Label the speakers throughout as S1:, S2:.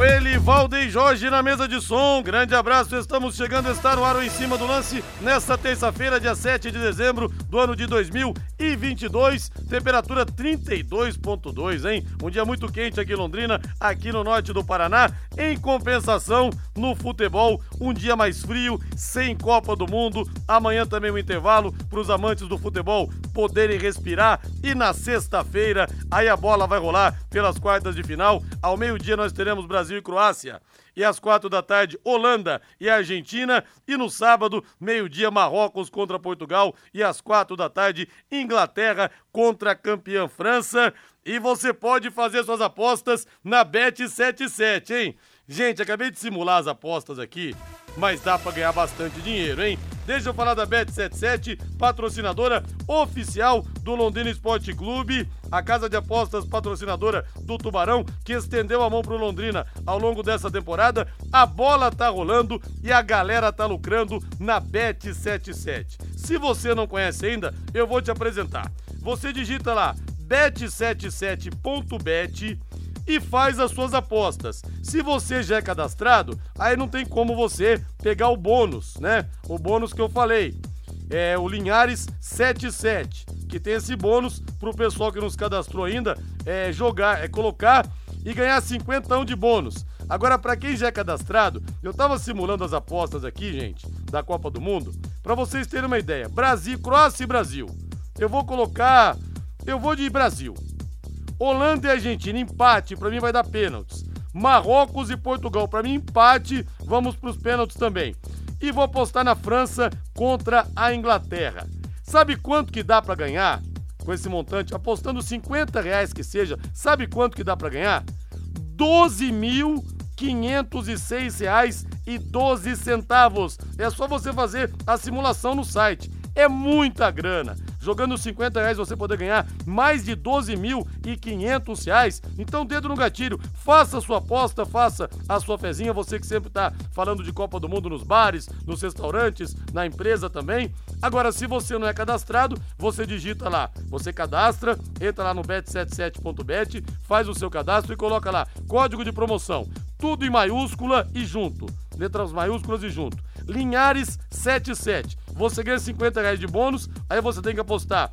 S1: Com ele, Valdeir Jorge na mesa de som. Grande abraço, estamos chegando, está no ar em cima do lance nesta terça-feira, dia 7 de dezembro do ano de 2022. Temperatura 32,2, hein? Um dia muito quente aqui em Londrina, aqui no norte do Paraná. Em compensação, no futebol, um dia mais frio, sem Copa do Mundo. Amanhã também um intervalo para os amantes do futebol poderem respirar. E na sexta-feira, aí a bola vai rolar pelas quartas de final. Ao meio-dia nós teremos Brasil e Croácia. E às quatro da tarde, Holanda e Argentina. E no sábado, meio-dia, Marrocos contra Portugal. E às quatro da tarde, Inglaterra contra a campeã França. E você pode fazer suas apostas na Bet77, hein? Gente, acabei de simular as apostas aqui, mas dá para ganhar bastante dinheiro, hein? Deixa eu falar da Bet77, patrocinadora oficial do Londrina Esporte Clube, a casa de apostas patrocinadora do Tubarão, que estendeu a mão pro Londrina ao longo dessa temporada. A bola tá rolando e a galera tá lucrando na Bet77. Se você não conhece ainda, eu vou te apresentar. Você digita lá bet77.bet e faz as suas apostas. Se você já é cadastrado, aí não tem como você pegar o bônus, né? O bônus que eu falei. É o Linhares 77, que tem esse bônus pro pessoal que nos cadastrou ainda é jogar, é colocar e ganhar 50 de bônus. Agora, para quem já é cadastrado, eu tava simulando as apostas aqui, gente, da Copa do Mundo, para vocês terem uma ideia. Brasil, Croácia e Brasil. Eu vou colocar, eu vou de Brasil. Holanda e Argentina, empate, para mim vai dar pênaltis. Marrocos e Portugal, para mim empate, vamos para os pênaltis também. E vou apostar na França contra a Inglaterra. Sabe quanto que dá para ganhar com esse montante? Apostando 50 reais que seja, sabe quanto que dá para ganhar? 12.506 reais e 12 centavos. É só você fazer a simulação no site. É muita grana. Jogando 50 reais você poder ganhar mais de 12.500 reais. Então, dedo no gatilho, faça a sua aposta, faça a sua fezinha. Você que sempre está falando de Copa do Mundo nos bares, nos restaurantes, na empresa também. Agora, se você não é cadastrado, você digita lá. Você cadastra, entra lá no bet77.bet, faz o seu cadastro e coloca lá código de promoção. Tudo em maiúscula e junto. Letras maiúsculas e junto. Linhares 77. Você ganha 50 reais de bônus, aí você tem que apostar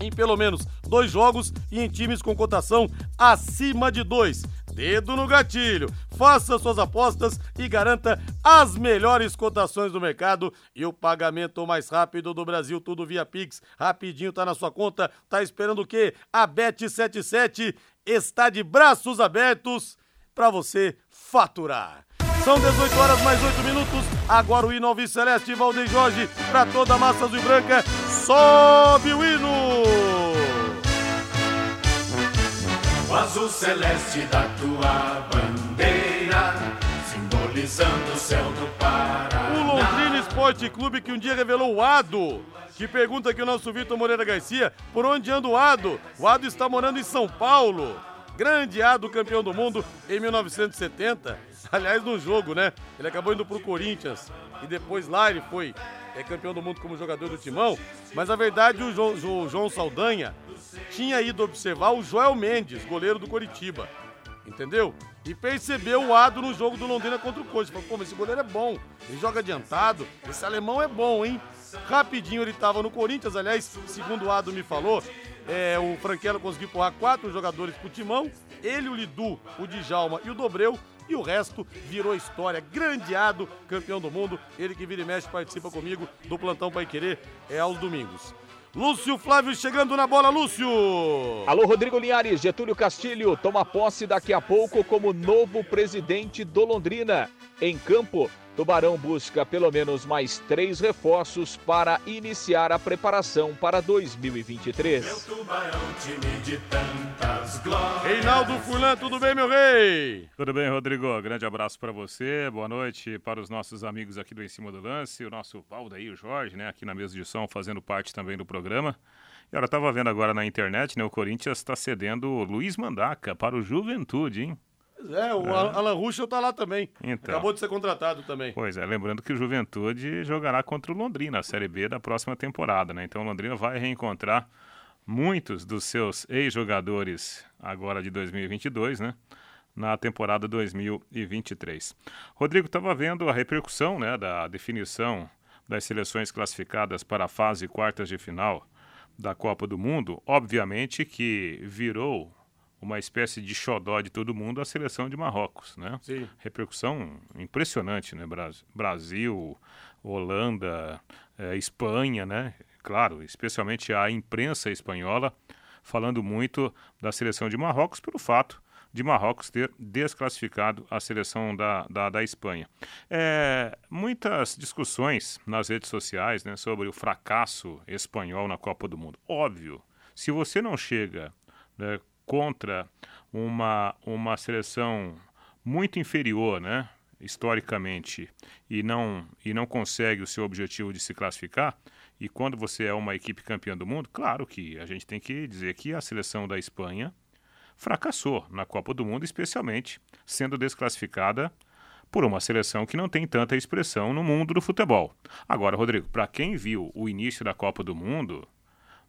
S1: em pelo menos dois jogos e em times com cotação acima de dois. Dedo no gatilho, faça suas apostas e garanta as melhores cotações do mercado e o pagamento mais rápido do Brasil, tudo via Pix. Rapidinho tá na sua conta, tá esperando o quê? A Bet77 está de braços abertos para você faturar. São 18 horas mais 8 minutos. Agora o hino ao Celeste Valdeir Jorge para toda a massa azul e branca. Sobe o hino!
S2: O azul celeste da tua bandeira, simbolizando o céu do Paraná.
S1: O Londrina Esporte Clube que um dia revelou o Ado. Que pergunta aqui o nosso Vitor Moreira Garcia, por onde anda o Ado? O Ado está morando em São Paulo. Grande Ado, campeão do mundo em 1970. Aliás, no jogo, né? Ele acabou indo pro Corinthians e depois lá ele foi é, campeão do mundo como jogador do timão. Mas a verdade, o João, o João Saldanha tinha ido observar o Joel Mendes, goleiro do Coritiba. Entendeu? E percebeu o Ado no jogo do Londrina contra o Coxa. Falou, pô, mas esse goleiro é bom. Ele joga adiantado. Esse alemão é bom, hein? Rapidinho ele tava no Corinthians, aliás, segundo o Ado me falou, é, o Franquelo conseguiu empurrar quatro jogadores pro timão. Ele, o Lidu, o Djalma e o Dobreu e o resto virou história. Grandeado, campeão do mundo. Ele que vira e mexe participa comigo do Plantão Pai Querer é aos domingos. Lúcio Flávio chegando na bola, Lúcio!
S3: Alô, Rodrigo Linhares, Getúlio Castilho toma posse daqui a pouco como novo presidente do Londrina. Em campo, Tubarão busca pelo menos mais três reforços para iniciar a preparação para 2023. Meu tubarão, time de
S1: tantas glórias. Reinaldo Furlan, tudo bem, meu rei?
S4: Tudo bem, Rodrigo. Grande abraço para você. Boa noite para os nossos amigos aqui do Em Cima do Lance, o nosso Valdaí, o Jorge, né, aqui na mesa de som, fazendo parte também do programa. E eu estava vendo agora na internet, né, o Corinthians está cedendo o Luiz Mandaca para o Juventude, hein?
S1: É, o é. Alan Ruschel tá lá também.
S4: Então.
S1: Acabou de ser contratado também.
S4: Pois é, lembrando que o Juventude jogará contra o Londrina, a Série B da próxima temporada, né? Então o Londrina vai reencontrar muitos dos seus ex-jogadores agora de 2022, né? Na temporada 2023. Rodrigo estava vendo a repercussão, né, da definição das seleções classificadas para a fase quartas de final da Copa do Mundo. Obviamente que virou uma espécie de xodó de todo mundo a seleção de Marrocos, né?
S1: Sim.
S4: Repercussão impressionante, né? Brasil, Holanda, eh, Espanha, né? Claro, especialmente a imprensa espanhola falando muito da seleção de Marrocos pelo fato de Marrocos ter desclassificado a seleção da, da, da Espanha. É, muitas discussões nas redes sociais né, sobre o fracasso espanhol na Copa do Mundo. Óbvio, se você não chega né, contra uma, uma seleção muito inferior, né, historicamente, e não, e não consegue o seu objetivo de se classificar, e quando você é uma equipe campeã do mundo, claro que a gente tem que dizer que a seleção da Espanha fracassou na Copa do Mundo, especialmente sendo desclassificada por uma seleção que não tem tanta expressão no mundo do futebol. Agora, Rodrigo, para quem viu o início da Copa do Mundo,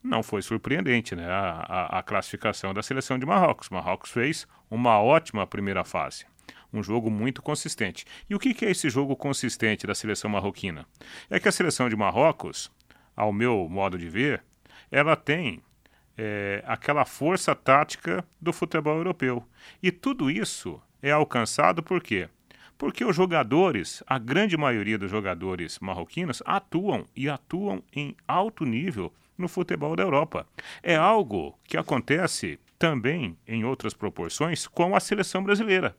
S4: não foi surpreendente né, a, a, a, classificação da seleção de Marrocos. Marrocos fez uma ótima primeira fase. Um jogo muito consistente. E o que, que é esse jogo consistente da seleção marroquina? É que a seleção de Marrocos, ao meu modo de ver, ela tem é, aquela força tática do futebol europeu. E tudo isso é alcançado por quê? Porque os jogadores, a grande maioria dos jogadores marroquinos, atuam e atuam em alto nível no futebol da Europa. É algo que acontece também em outras proporções com a seleção brasileira.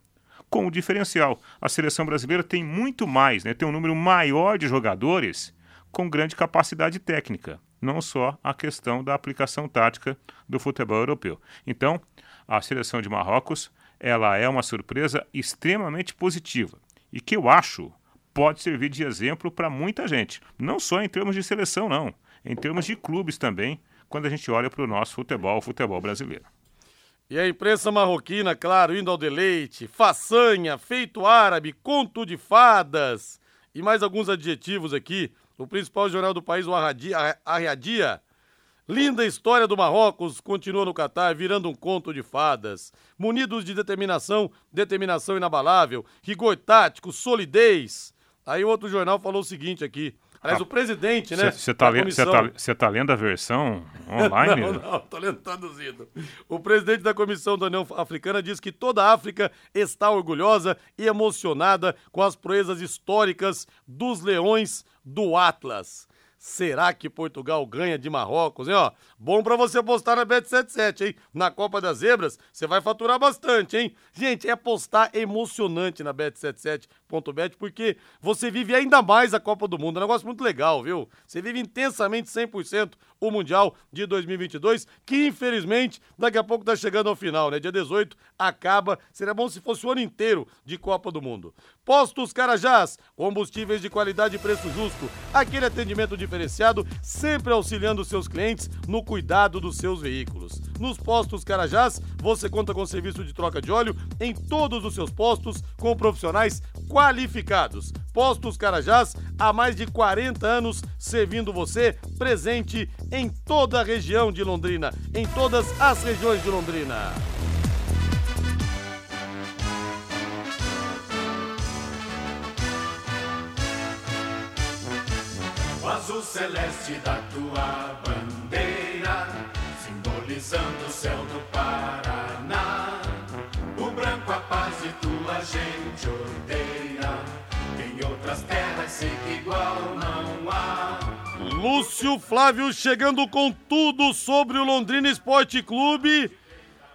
S4: Com o diferencial, a seleção brasileira tem muito mais, né, tem um número maior de jogadores com grande capacidade técnica, não só a questão da aplicação tática do futebol europeu. Então, a seleção de Marrocos, ela é uma surpresa extremamente positiva e que eu acho pode servir de exemplo para muita gente, não só em termos de seleção não, em termos de clubes também, quando a gente olha para o nosso futebol, o futebol brasileiro.
S1: E a imprensa marroquina, claro, indo ao deleite, façanha, feito árabe, conto de fadas e mais alguns adjetivos aqui. O principal jornal do país, o Arriadia. Linda história do Marrocos continua no Catar, virando um conto de fadas. Munidos de determinação, determinação inabalável, rigor tático, solidez. Aí outro jornal falou o seguinte aqui: Aliás, ah, o presidente, né?
S4: Você está lendo, tá, tá lendo a versão online?
S1: não, não, estou lendo traduzido. O presidente da Comissão da União Africana diz que toda a África está orgulhosa e emocionada com as proezas históricas dos leões do Atlas. Será que Portugal ganha de Marrocos, hein? Ó, bom para você apostar na Bet77, hein? Na Copa das Zebras, você vai faturar bastante, hein? Gente, é apostar emocionante na Bet77.bet, porque você vive ainda mais a Copa do Mundo. É um negócio muito legal, viu? Você vive intensamente 100% o Mundial de 2022, que infelizmente daqui a pouco tá chegando ao final, né? Dia 18 acaba. Seria bom se fosse o ano inteiro de Copa do Mundo. Postos Carajás, combustíveis de qualidade e preço justo. Aquele atendimento diferenciado, sempre auxiliando seus clientes no cuidado dos seus veículos. Nos postos Carajás, você conta com serviço de troca de óleo em todos os seus postos com profissionais qualificados. Postos Carajás, há mais de 40 anos servindo você, presente em toda a região de Londrina, em todas as regiões de Londrina.
S2: O azul celeste da tua bandeira, simbolizando o céu Paraná. O branco a paz e tua gente odeia outras terras sei que igual não há.
S1: Lúcio Flávio chegando com tudo sobre o Londrina Esporte Clube.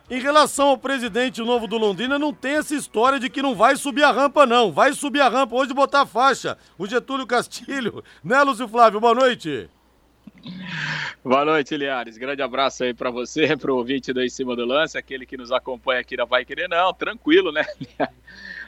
S1: Em relação ao presidente novo do Londrina, não tem essa história de que não vai subir a rampa, não. Vai subir a rampa hoje botar a faixa. O Getúlio Castilho. Né, Lúcio Flávio? Boa noite.
S5: Boa noite, Liares. Grande abraço aí para você, para o ouvinte do Em Cima do Lance, aquele que nos acompanha aqui na Vai Querer. Não, tranquilo, né?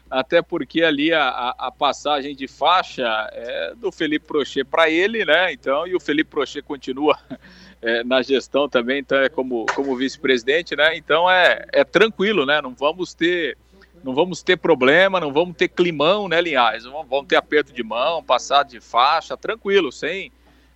S5: até porque ali a, a, passagem de faixa é do Felipe Prochê para ele, né? Então, e o Felipe Prochê continua é, na gestão também, então é como, como vice-presidente, né? Então é, é tranquilo, né? Não vamos ter não vamos ter problema, não vamos ter climão, né, Linhares? Não vamos ter aperto de mão, passar de faixa, tranquilo, sem,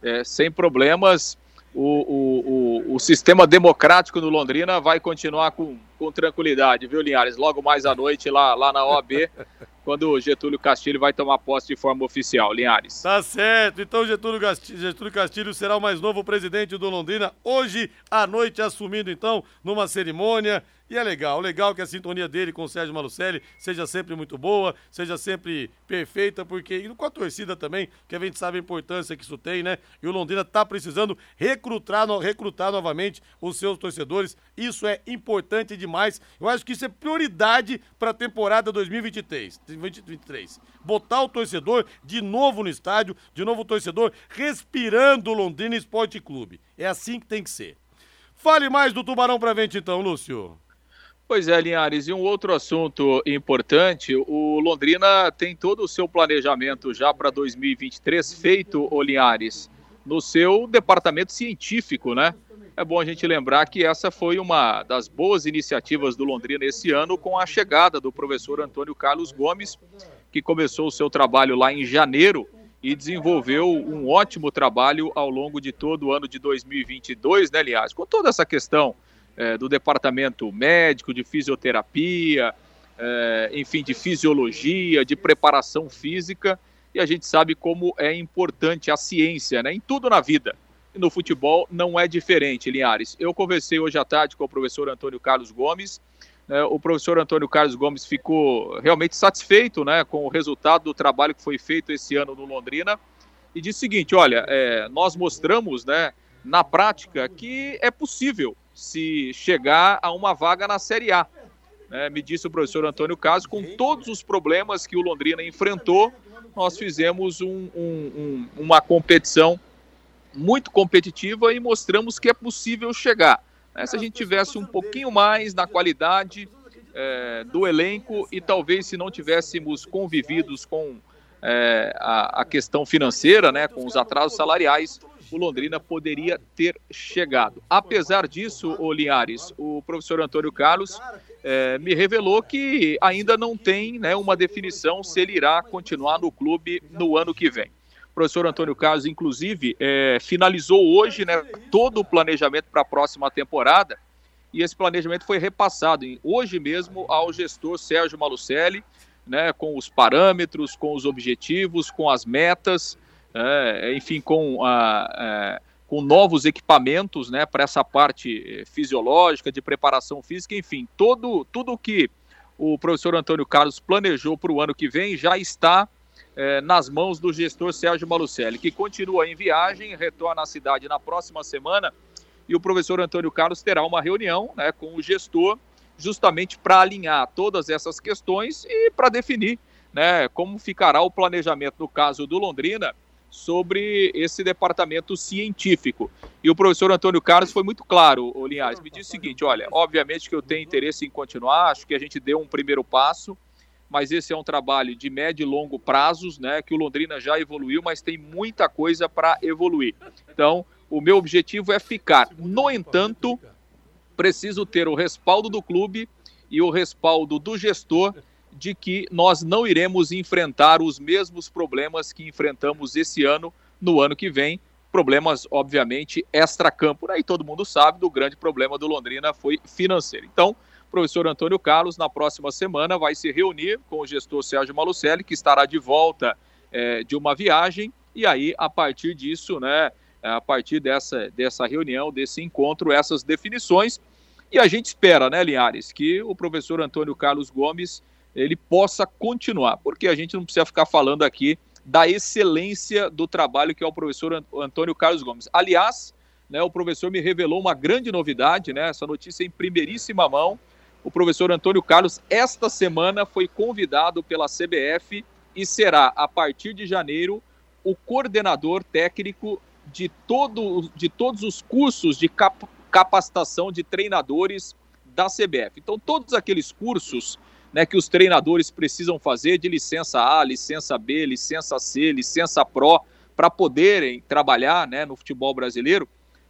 S5: é, sem problemas. O, o, o, o, sistema democrático no Londrina vai continuar com, com tranquilidade, viu, Linhares? Logo mais à noite lá, lá na OAB, quando o Getúlio Castilho vai tomar posse de forma oficial, Linhares.
S1: Tá certo, então Getúlio Castilho, Getúlio Castilho será o mais novo presidente do Londrina, hoje à noite, assumindo então numa cerimônia e é legal, legal que a sintonia dele com o Sérgio Malucelli seja sempre muito boa, seja sempre perfeita, porque e com a torcida também, que a gente sabe a importância que isso tem, né? E o Londrina tá precisando recrutar, recrutar novamente os seus torcedores. Isso é importante demais. Eu acho que isso é prioridade para a temporada 2023, 2023. Botar o torcedor de novo no estádio, de novo o torcedor respirando o Londrina Esporte Clube. É assim que tem que ser. Fale mais do Tubarão pra gente então, Lúcio.
S5: Pois é, Linhares, e um outro assunto importante, o Londrina tem todo o seu planejamento já para 2023 feito, o Linhares, no seu departamento científico, né? É bom a gente lembrar que essa foi uma das boas iniciativas do Londrina esse ano com a chegada do professor Antônio Carlos Gomes, que começou o seu trabalho lá em janeiro e desenvolveu um ótimo trabalho ao longo de todo o ano de 2022, né, Linhares? Com toda essa questão é, do departamento médico, de fisioterapia, é, enfim, de fisiologia, de preparação física, e a gente sabe como é importante a ciência né, em tudo na vida. E no futebol não é diferente, Linhares. Eu conversei hoje à tarde com o professor Antônio Carlos Gomes. Né, o professor Antônio Carlos Gomes ficou realmente satisfeito né, com o resultado do trabalho que foi feito esse ano no Londrina e disse o seguinte: olha, é, nós mostramos né, na prática que é possível se chegar a uma vaga na Série A. É, me disse o professor Antônio Caso, com todos os problemas que o Londrina enfrentou, nós fizemos um, um, um, uma competição muito competitiva e mostramos que é possível chegar. É, se a gente tivesse um pouquinho mais na qualidade é, do elenco e talvez se não tivéssemos convividos com é, a, a, questão financeira, né, com os atrasos salariais, o Londrina poderia ter chegado. Apesar disso, o Linhares, o professor Antônio Carlos é, me revelou que ainda não tem né, uma definição se ele irá continuar no clube no ano que vem. O professor Antônio Carlos, inclusive, é, finalizou hoje né, todo o planejamento para a próxima temporada e esse planejamento foi repassado hoje mesmo ao gestor Sérgio Malucelli, né, com os parâmetros, com os objetivos, com as metas é, enfim, com, a, é, com novos equipamentos né, para essa parte fisiológica, de preparação física, enfim, todo, tudo que o professor Antônio Carlos planejou para o ano que vem já está é, nas mãos do gestor Sérgio Malucelli, que continua em viagem, retorna à cidade na próxima semana e o professor Antônio Carlos terá uma reunião né, com o gestor justamente para alinhar todas essas questões e para definir né, como ficará o planejamento no caso do Londrina sobre esse departamento científico. E o professor Antônio Carlos foi muito claro, Linhares, me disse o seguinte, olha, obviamente que eu tenho interesse em continuar, acho que a gente deu um primeiro passo, mas esse é um trabalho de médio e longo prazos, né, que o Londrina já evoluiu, mas tem muita coisa para evoluir. Então, o meu objetivo é ficar. No entanto, preciso ter o respaldo do clube e o respaldo do gestor de que nós não iremos enfrentar os mesmos problemas que enfrentamos esse ano no ano que vem. Problemas, obviamente, extra-campo. E todo mundo sabe do grande problema do Londrina foi financeiro. Então, o professor Antônio Carlos, na próxima semana, vai se reunir com o gestor Sérgio Malucelli, que estará de volta é, de uma viagem. E aí, a partir disso, né, a partir dessa, dessa reunião, desse encontro, essas definições. E a gente espera, né, Linhares, que o professor Antônio Carlos Gomes ele possa continuar, porque a gente não precisa ficar falando aqui da excelência do trabalho que é o professor Antônio Carlos Gomes. Aliás, né, o professor me revelou uma grande novidade, né, essa notícia em primeiríssima mão. O professor Antônio Carlos, esta semana, foi convidado pela CBF e será, a partir de janeiro, o coordenador técnico de, todo, de todos os cursos de cap capacitação de treinadores da CBF. Então, todos aqueles cursos né, que os treinadores precisam fazer de licença A, licença B, licença C, licença Pro, para poderem trabalhar né, no futebol brasileiro,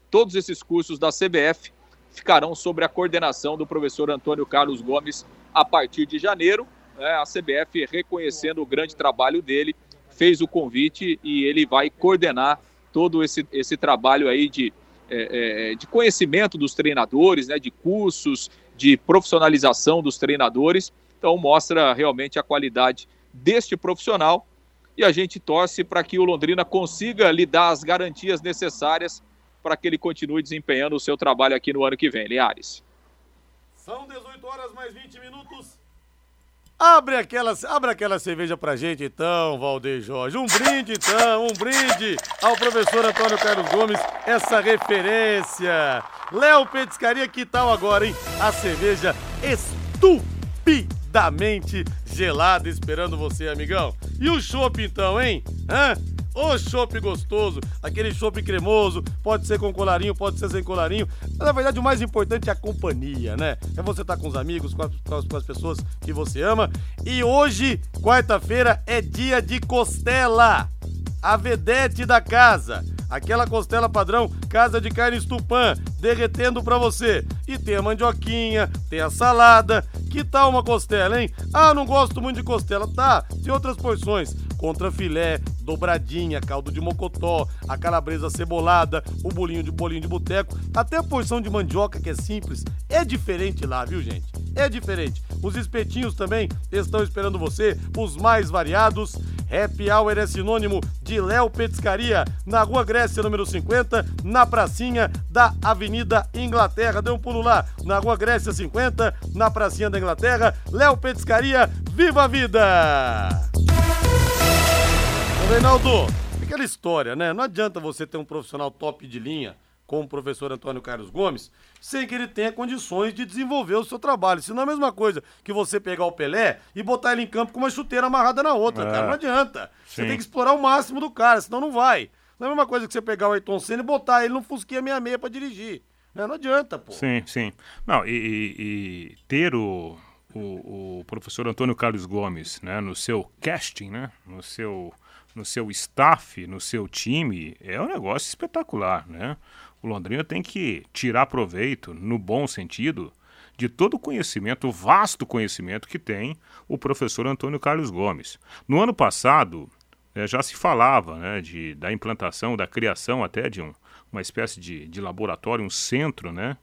S5: todos esses cursos da CBF ficarão sob a coordenação do professor Antônio Carlos Gomes a partir de janeiro. Né, a CBF, reconhecendo o grande trabalho dele, fez o convite e ele vai coordenar todo esse, esse trabalho aí de, é, é, de conhecimento dos treinadores, né, de cursos, de profissionalização dos treinadores. Então mostra realmente a qualidade deste profissional e a gente torce para que o Londrina consiga lhe dar as garantias necessárias para que ele continue desempenhando o seu trabalho aqui no ano que vem. Liares.
S1: São 18 horas mais 20 minutos. Abre aquela, abre aquela cerveja pra gente então, Valdeir Jorge. Um brinde então, um brinde ao professor Antônio Carlos Gomes, essa referência. Léo Petiscaria, que tal agora, hein? A cerveja estupidamente gelada esperando você, amigão. E o chopp então, hein? Hã? Ô chopp gostoso, aquele chopp cremoso, pode ser com colarinho, pode ser sem colarinho. Mas, na verdade, o mais importante é a companhia, né? É você estar tá com os amigos, com as, com as pessoas que você ama. E hoje, quarta-feira, é dia de costela. A vedete da casa. Aquela costela padrão, casa de carne estupã, derretendo para você. E tem a mandioquinha, tem a salada. Que tal uma costela, hein? Ah, não gosto muito de costela. Tá, tem outras porções contra filé, dobradinha, caldo de mocotó, a calabresa cebolada, o bolinho de bolinho de boteco, até a porção de mandioca que é simples. É diferente lá, viu, gente? É diferente. Os espetinhos também estão esperando você, os mais variados. Happy Hour é sinônimo de Léo Petiscaria, na Rua Grécia, número 50, na pracinha da Avenida Inglaterra. Dê um pulo lá, na Rua Grécia 50, na pracinha da Inglaterra. Léo Petiscaria, viva a vida! Reinaldo, aquela história, né? Não adianta você ter um profissional top de linha, como o professor Antônio Carlos Gomes, sem que ele tenha condições de desenvolver o seu trabalho. Isso não é a mesma coisa que você pegar o Pelé e botar ele em campo com uma chuteira amarrada na outra, é. cara. Não adianta. Sim. Você tem que explorar o máximo do cara, senão não vai. É a mesma coisa que você pegar o Ayrton Senna e botar ele no Fusquinha 66 pra dirigir. Não, não adianta, pô.
S4: Sim, sim. Não, e, e, e ter o, o, o, professor Antônio Carlos Gomes né, no seu casting, né, no seu no seu staff, no seu time, é um negócio espetacular, né? O Londrina tem que tirar proveito, no bom sentido, de todo o conhecimento, o vasto conhecimento que tem o professor Antônio Carlos Gomes. No ano passado, já se falava né, de, da implantação, da criação até de um, uma espécie de, de laboratório, um centro né,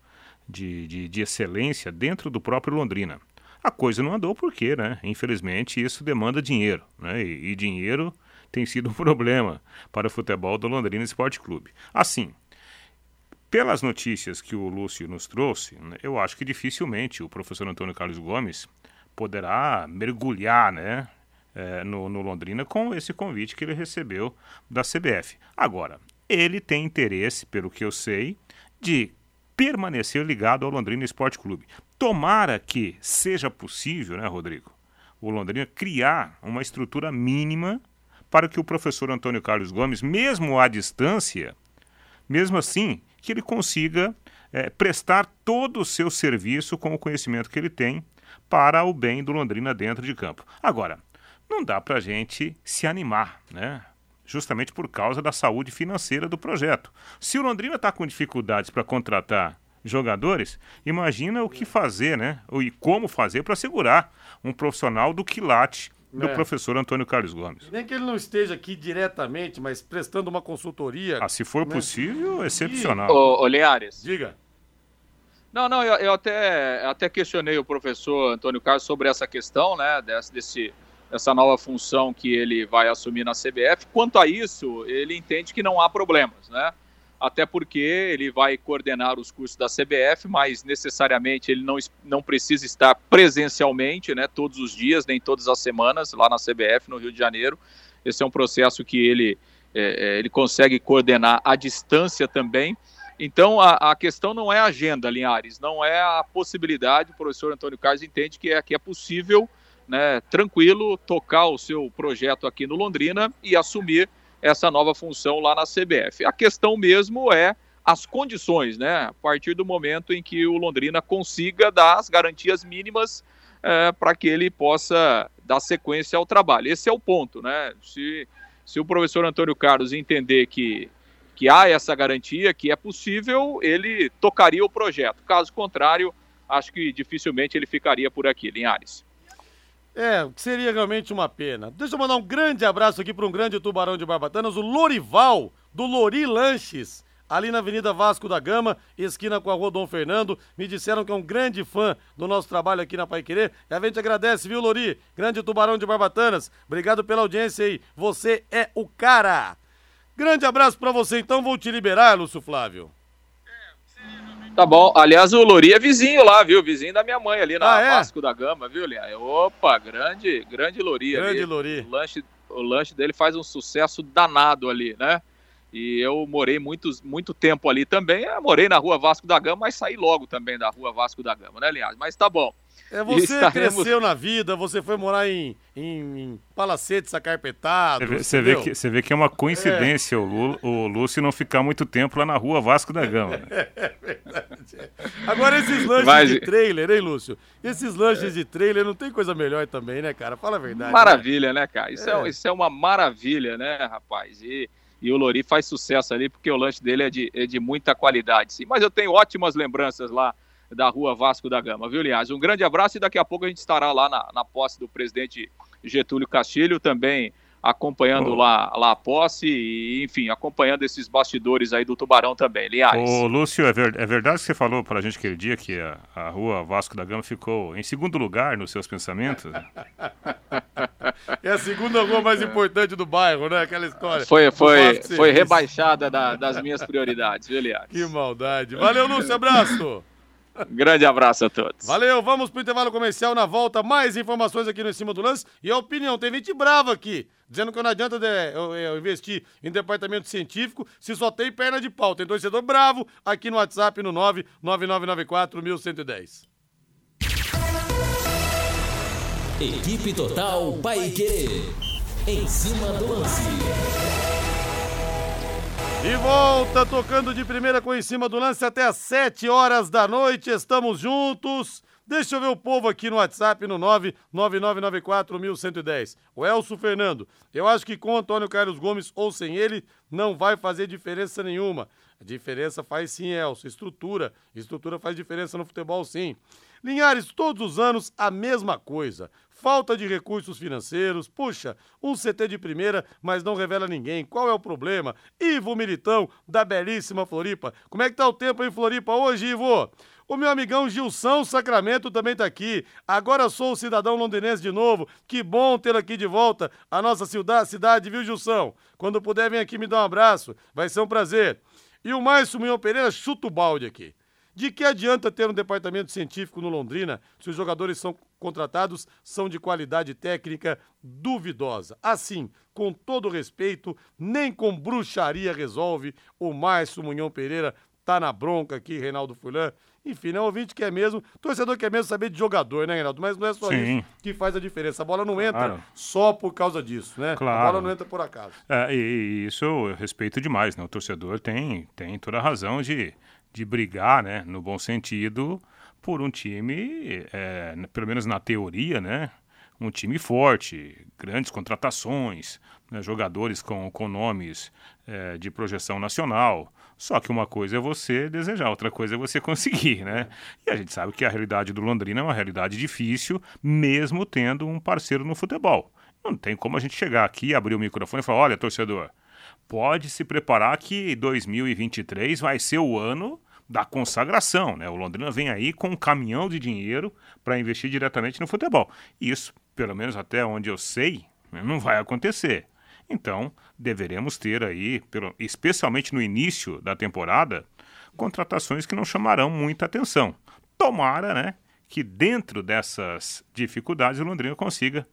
S4: de, de, de excelência dentro do próprio Londrina. A coisa não andou porque, né? Infelizmente, isso demanda dinheiro, né? E, e dinheiro tem sido um problema para o futebol do Londrina Esporte Clube. Assim, pelas notícias que o Lúcio nos trouxe, né, eu acho que dificilmente o professor Antônio Carlos Gomes poderá mergulhar né, é, no, no, Londrina com esse convite que ele recebeu da CBF. Agora, ele tem interesse, pelo que eu sei, de permanecer ligado ao Londrina Esporte Clube. Tomara que seja possível, né, Rodrigo, o Londrina criar uma estrutura mínima para que o professor Antônio Carlos Gomes, mesmo à distância, mesmo assim, que ele consiga é, prestar todo o seu serviço com o conhecimento que ele tem para o bem do Londrina dentro de campo. Agora, não dá para a gente se animar, né? Justamente por causa da saúde financeira do projeto. Se o Londrina está com dificuldades para contratar jogadores, imagina o que fazer, né? E como fazer para segurar um profissional do quilate do é. professor Antônio Carlos Gomes.
S1: Nem que ele não esteja aqui diretamente, mas prestando uma consultoria.
S4: Ah, se for né? possível, excepcional.
S5: Ô, ô Leares.
S1: Diga.
S5: Não, não, eu, eu, até, até questionei o professor Antônio Carlos sobre essa questão, né, desse, desse, dessa nova função que ele vai assumir na CBF. Quanto a isso, ele entende que não há problemas, né? até porque ele vai coordenar os cursos da CBF, mas necessariamente ele não, não precisa estar presencialmente, né, todos os dias, nem todas as semanas, lá na CBF, no Rio de Janeiro. Esse é um processo que ele, é, é ele consegue coordenar à distância também. Então, a, a, questão não é a agenda, Linhares, não é a possibilidade. O professor Antônio Carlos entende que é, que é possível, né, tranquilo, tocar o seu projeto aqui no Londrina e assumir essa nova função lá na CBF. A questão mesmo é as condições, né? A partir do momento em que o Londrina consiga dar as garantias mínimas é, para que ele possa dar sequência ao trabalho. Esse é o ponto, né? Se, se o professor Antônio Carlos entender que, que há essa garantia, que é possível, ele tocaria o projeto. Caso contrário, acho que dificilmente ele ficaria por aqui, Linhares.
S1: É, seria realmente uma pena. Deixa eu mandar um grande abraço aqui para um grande tubarão de Barbatanas, o Lorival, do Lori Lanches, ali na Avenida Vasco da Gama, esquina com a Rua Dom Fernando. Me disseram que é um grande fã do nosso trabalho aqui na Pai Querer. E a gente agradece, viu, Lori? Grande tubarão de Barbatanas. Obrigado pela audiência aí. Você é o cara. Grande abraço para você, então. Vou te liberar, Lúcio Flávio.
S5: Tá bom. Aliás, o Lori é vizinho lá, viu? Vizinho da minha mãe ali na
S1: Ah, é?
S5: Vasco da Gama, viu, Lia? Opa, grande, grande Lori
S1: Grande
S5: ali.
S1: Lori.
S5: O lanche, o lanche dele faz um sucesso danado ali, né? E eu morei muitos, muito tempo ali também. Eu morei na rua Vasco da Gama, mas saí logo também da rua Vasco da Gama, né, Linhares? Mas tá bom.
S1: É, você
S5: estaremos-
S1: cresceu na vida, você foi morar em, em, em palacetes acarpetados.
S4: Você vê, você vê
S1: entendeu?
S4: que, você vê que é uma coincidência o, Lu, o Lúcio não ficar muito tempo lá na rua Vasco da Gama. né?
S1: Agora, esses lanches
S5: Mas-
S1: de trailer, hein, Lúcio? Esses lanches de trailer não tem coisa melhor também, né, cara? Fala a verdade. né?
S5: Maravilha, né, cara? Isso é.
S1: É.
S5: isso é uma maravilha, né, rapaz? E, e o Lori faz sucesso ali porque o lanche dele é de, é de muita qualidade, sim. Mas eu tenho ótimas lembranças lá da rua Vasco da Gama, viu, Linhares? Um grande abraço e daqui a pouco a gente estará lá na, na posse do presidente Getúlio Castilho, também acompanhando
S4: Oh.
S5: lá, lá a posse e, enfim, acompanhando esses bastidores aí do Tubarão também, Linhares.
S4: Ô, Lúcio, é, ver- é verdade que você falou pra gente aquele dia que a, a rua Vasco da Gama ficou em segundo lugar nos seus pensamentos?
S1: É a segunda rua mais importante do bairro, né? Aquela história.
S5: Foi, foi, foi rebaixada da- das minhas prioridades, viu, Linhares?
S1: Que maldade. Valeu, Lúcio. Abraço.
S5: Grande abraço a todos.
S1: Valeu, vamos pro intervalo comercial na volta. Mais informações aqui no Em Cima do Lance. E a opinião, tem gente brava aqui, dizendo que não adianta de- eu, eu investir em departamento científico se só tem perna de pau. Tem torcedor bravo aqui no WhatsApp no 99994 1110.
S6: Equipe Total Paique. Em cima do lance.
S1: De volta, tocando de primeira com em cima do lance até às 7 horas da noite. Estamos juntos. Deixa eu ver o povo aqui no WhatsApp no 999941110. O Elcio Fernando. Eu acho que com o Antônio Carlos Gomes ou sem ele não vai fazer diferença nenhuma. A diferença faz sim, Elcio. Estrutura. Estrutura faz diferença no futebol, sim. Linhares, todos os anos a mesma coisa. Falta de recursos financeiros. Puxa, um CT de primeira, mas não revela ninguém. Qual é o problema? Ivo Militão, da belíssima Floripa. Como é que tá o tempo em Floripa hoje, Ivo? O meu amigão Gilson Sacramento também tá aqui. Agora sou o cidadão londinense de novo. Que bom tê-lo aqui de volta. A nossa cidade, viu, Gilson? Quando puder, vem aqui me dar um abraço. Vai ser um prazer. E o Márcio Munhão Pereira chuta o balde aqui. De que adianta ter um departamento científico no Londrina se os jogadores são contratados são de qualidade técnica duvidosa? Assim, com todo respeito, nem com bruxaria resolve. O Márcio Munhão Pereira tá na bronca aqui, Reinaldo Fulan. Enfim, né? O ouvinte quer mesmo, torcedor quer mesmo saber de jogador, né, Reinaldo? Mas não é só
S4: Sim.
S1: isso que faz a diferença. A bola não entra
S4: Claro.
S1: só por causa disso, né? A
S4: Claro.
S1: bola não entra por acaso.
S4: É, e, e isso eu respeito demais, né? O torcedor tem, tem toda a razão de, de brigar, né? No bom sentido, por um time, é, pelo menos na teoria, né? Um time forte, grandes contratações, né? jogadores com, com nomes é, de projeção nacional. Só que uma coisa é você desejar, outra coisa é você conseguir, né? E a gente sabe que a realidade do Londrina é uma realidade difícil, mesmo tendo um parceiro no futebol. Não tem como a gente chegar aqui, abrir o microfone e falar: olha, torcedor, pode se preparar que 2023 vai ser o ano da consagração, né? O Londrina vem aí com um caminhão de dinheiro para investir diretamente no futebol. Isso, pelo menos até onde eu sei, né, não vai acontecer. Então, deveremos ter aí, pelo- especialmente no início da temporada, contratações que não chamarão muita atenção. Tomara, né, que dentro dessas dificuldades o Londrina consiga,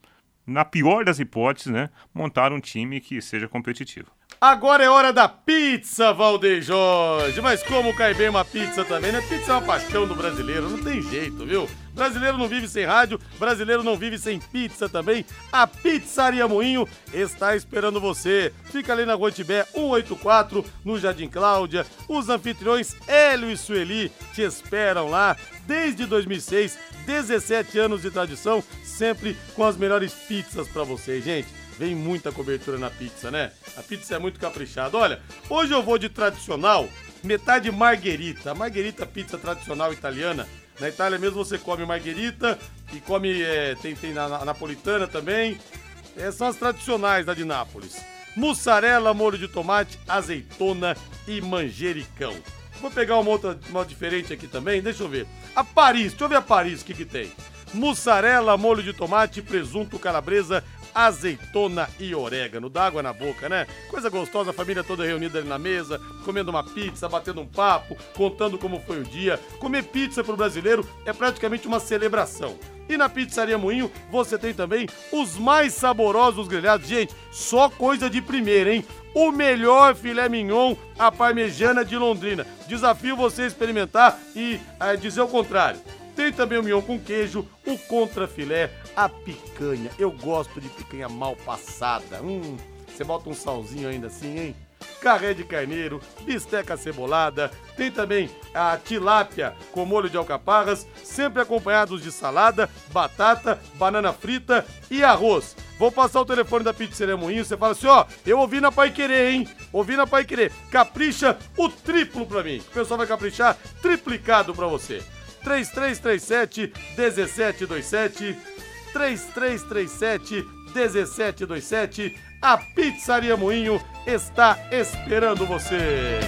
S4: na pior das hipóteses, né, montar um time que seja competitivo.
S1: Agora é hora da pizza, Valdeir Jorge. Mas como cai bem uma pizza também, né? Pizza é uma paixão do brasileiro, não tem jeito, viu? Brasileiro não vive sem rádio, brasileiro não vive sem pizza também. A Pizzaria Moinho está esperando você. Fica ali na Rua Tibé 184, no Jardim Cláudia. Os anfitriões Hélio e Sueli te esperam lá desde 2006, 17 anos de tradição, sempre com as melhores pizzas para vocês, gente. vem muita cobertura na pizza, né? A pizza é muito caprichada. Olha, hoje eu vou de tradicional, metade marguerita. A marguerita pizza tradicional italiana. Na Itália mesmo você come marguerita e come, é, tem, tem na, na napolitana também. É, são as tradicionais da de Nápoles. Mussarela, molho de tomate, azeitona e manjericão. Vou pegar uma outra uma diferente aqui também, deixa eu ver. A Paris, deixa eu ver a Paris, o que que tem? Mussarela, molho de tomate, presunto, calabresa, azeitona e orégano. Dá água na boca, né? Coisa gostosa, a família toda reunida ali na mesa, comendo uma pizza, batendo um papo, contando como foi o dia. Comer pizza pro brasileiro é praticamente uma celebração. E na Pizzaria Moinho você tem também os mais saborosos grelhados. Gente, só coisa de primeira, hein? O melhor filé mignon, a parmejana de Londrina. Desafio você experimentar e é, dizer o contrário. Tem também o mignon com queijo, o contrafilé, a picanha. Eu gosto de picanha mal passada. Hum, você bota um salzinho ainda assim, hein? Carré de carneiro, bisteca cebolada, tem também a tilápia com molho de alcaparras, sempre acompanhados de salada, batata, banana frita e arroz. Vou passar o telefone da Pizzaria Moinho, você fala assim, ó, eu ouvi na Pai Querer, hein? Ouvi na Pai Querer. Capricha o triplo pra mim. O pessoal vai caprichar triplicado pra você. 3337 1727 3337 1727 A Pizzaria Moinho está esperando você.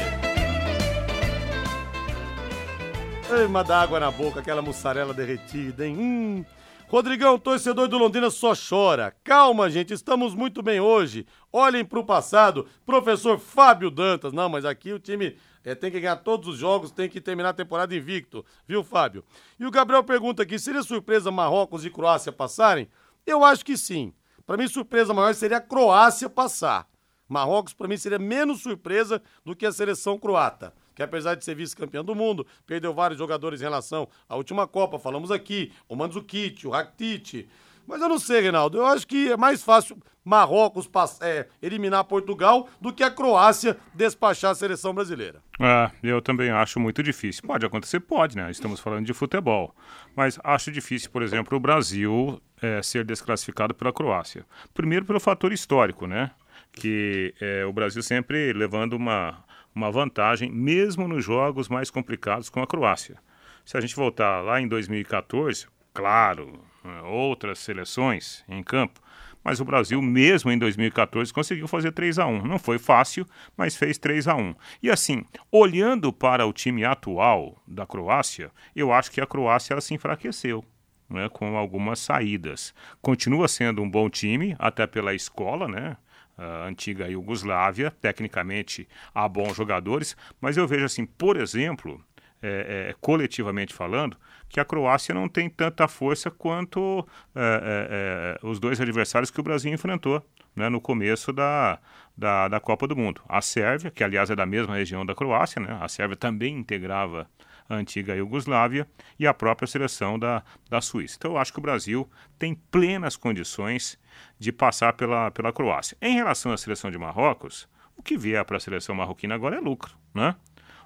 S1: Mas dá água na boca, aquela mussarela derretida, hein? Hum. Rodrigão, torcedor do Londrina só chora. Calma, gente, estamos muito bem hoje. Olhem para o passado. Professor Fábio Dantas. Não, mas aqui o time é, tem que ganhar todos os jogos, tem que terminar a temporada invicto, viu, Fábio? E o Gabriel pergunta aqui: seria surpresa Marrocos e Croácia passarem? Eu acho que sim. Para mim, surpresa maior seria a Croácia passar. Marrocos, para mim, seria menos surpresa do que a seleção croata que apesar de ser vice-campeão do mundo, perdeu vários jogadores em relação à última Copa. Falamos aqui, o Mandzukic, o Rakitic. Mas eu não sei, Reinaldo. Eu acho que é mais fácil Marrocos é, eliminar Portugal do que a Croácia despachar a seleção brasileira.
S4: É, eu também acho muito difícil. Pode acontecer, pode, né? Estamos falando de futebol. Mas acho difícil, por exemplo, o Brasil é, ser desclassificado pela Croácia. Primeiro pelo fator histórico, né? Que é, o Brasil sempre levando uma uma vantagem, mesmo nos jogos mais complicados com a Croácia. Se a gente voltar lá em 2014, claro, né, outras seleções em campo, mas o Brasil, mesmo em 2014, conseguiu fazer 3 a 1 Não foi fácil, mas fez 3 a 1 E assim, olhando para o time atual da Croácia, eu acho que a Croácia se enfraqueceu. Né, com algumas saídas. Continua sendo um bom time, até pela escola, né? antiga Iugoslávia. Tecnicamente há bons jogadores, mas eu vejo assim, por exemplo, é, é, coletivamente falando, que a Croácia não tem tanta força quanto é, é, os dois adversários que o Brasil enfrentou né, no começo da, da, da, Copa do Mundo. A Sérvia, que aliás é da mesma região da Croácia, né, a Sérvia também integrava a antiga Iugoslávia, e a própria seleção da, da Suíça. Então eu acho que o Brasil tem plenas condições de passar pela, pela Croácia. Em relação à seleção de Marrocos, o que vier para a seleção marroquina agora é lucro, né?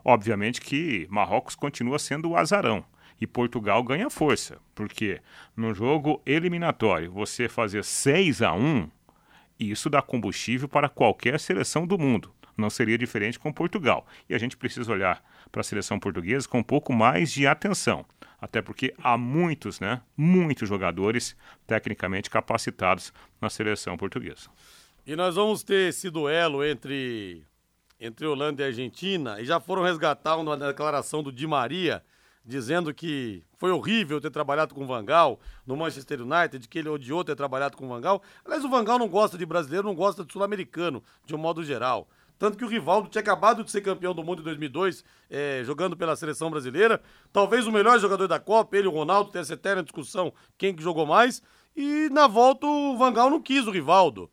S4: Obviamente que Marrocos continua sendo o azarão e Portugal ganha força, porque no jogo eliminatório você fazer 6 a 1 isso dá combustível para qualquer seleção do mundo. Não seria diferente com Portugal. E a gente precisa olhar para a seleção portuguesa com um pouco mais de atenção. Até porque há muitos, né? Muitos jogadores tecnicamente capacitados na seleção portuguesa.
S1: E nós vamos ter esse duelo entre, entre Holanda e Argentina. E já foram resgatar uma declaração do Di Maria dizendo que foi horrível ter trabalhado com o Vangal no Manchester United, que ele odiou ter trabalhado com o Vangal. Aliás, o Vangal não gosta de brasileiro, não gosta de sul-americano, de um modo geral. Tanto que o Rivaldo tinha acabado de ser campeão do mundo em 2002, é, jogando pela seleção brasileira. Talvez o melhor jogador da Copa, ele o Ronaldo, tem essa eterna discussão quem que jogou mais. E na volta o Vangal não quis o Rivaldo.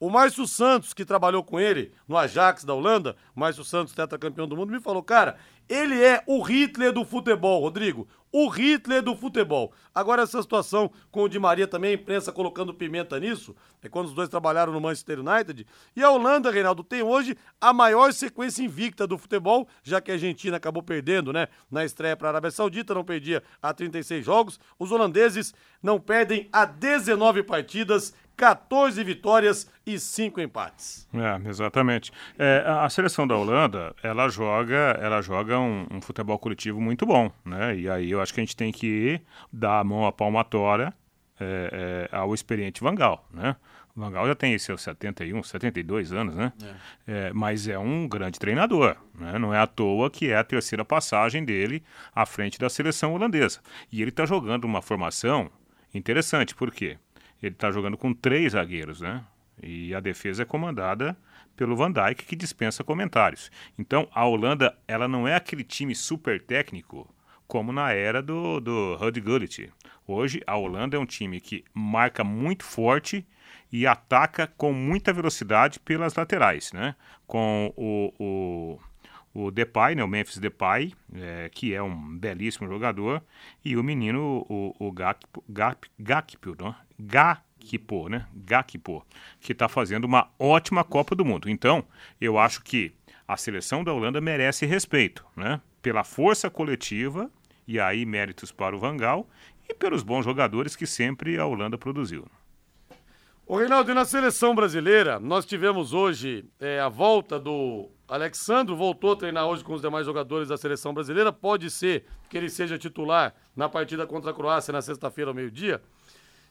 S1: O Márcio Santos, que trabalhou com ele no Ajax da Holanda, Márcio Santos, tetracampeão do mundo, me falou, cara, ele é o Hitler do futebol, Rodrigo. O Hitler do futebol. Agora, essa situação com o Di Maria também, a imprensa colocando pimenta nisso, é quando os dois trabalharam no Manchester United. E a Holanda, Reinaldo, tem hoje a maior sequência invicta do futebol, já que a Argentina acabou perdendo, né? Na estreia para a Arábia Saudita, não perdia há 36 jogos. Os holandeses não perdem há 19 partidas, 14 vitórias e 5 empates.
S4: É, exatamente. É, a seleção da Holanda, ela joga, ela joga um, um, futebol coletivo muito bom, né? E aí eu acho que a gente tem que dar a mão à palmatória é, é, ao experiente Vangal, né? O Vangal já tem seus 71, 72 anos, né? É. É, mas é um grande treinador, né? Não é à toa que é a terceira passagem dele à frente da seleção holandesa. E ele está jogando uma formação interessante, por quê? Ele está jogando com três zagueiros, né? E a defesa é comandada pelo Van Dijk, que dispensa comentários. Então, a Holanda, ela não é aquele time super técnico como na era do, do Hud Gullit. Hoje, a Holanda é um time que marca muito forte e ataca com muita velocidade pelas laterais, né? Com o, o, o Depay, né? o Memphis Depay, é, que é um belíssimo jogador, e o menino, o, o Gakpo, Gakpo, né? Gakpo, né? Gakpo, que está fazendo uma ótima Copa do Mundo. Então, eu acho que a seleção da Holanda merece respeito, né? Pela força coletiva, e aí méritos para o Vangal, e pelos bons jogadores que sempre a Holanda produziu.
S1: O Reinaldo, e na seleção brasileira, nós tivemos hoje é, a volta do Alexandro, voltou a treinar hoje com os demais jogadores da seleção brasileira. Pode ser que ele seja titular na partida contra a Croácia na sexta-feira ao meio-dia.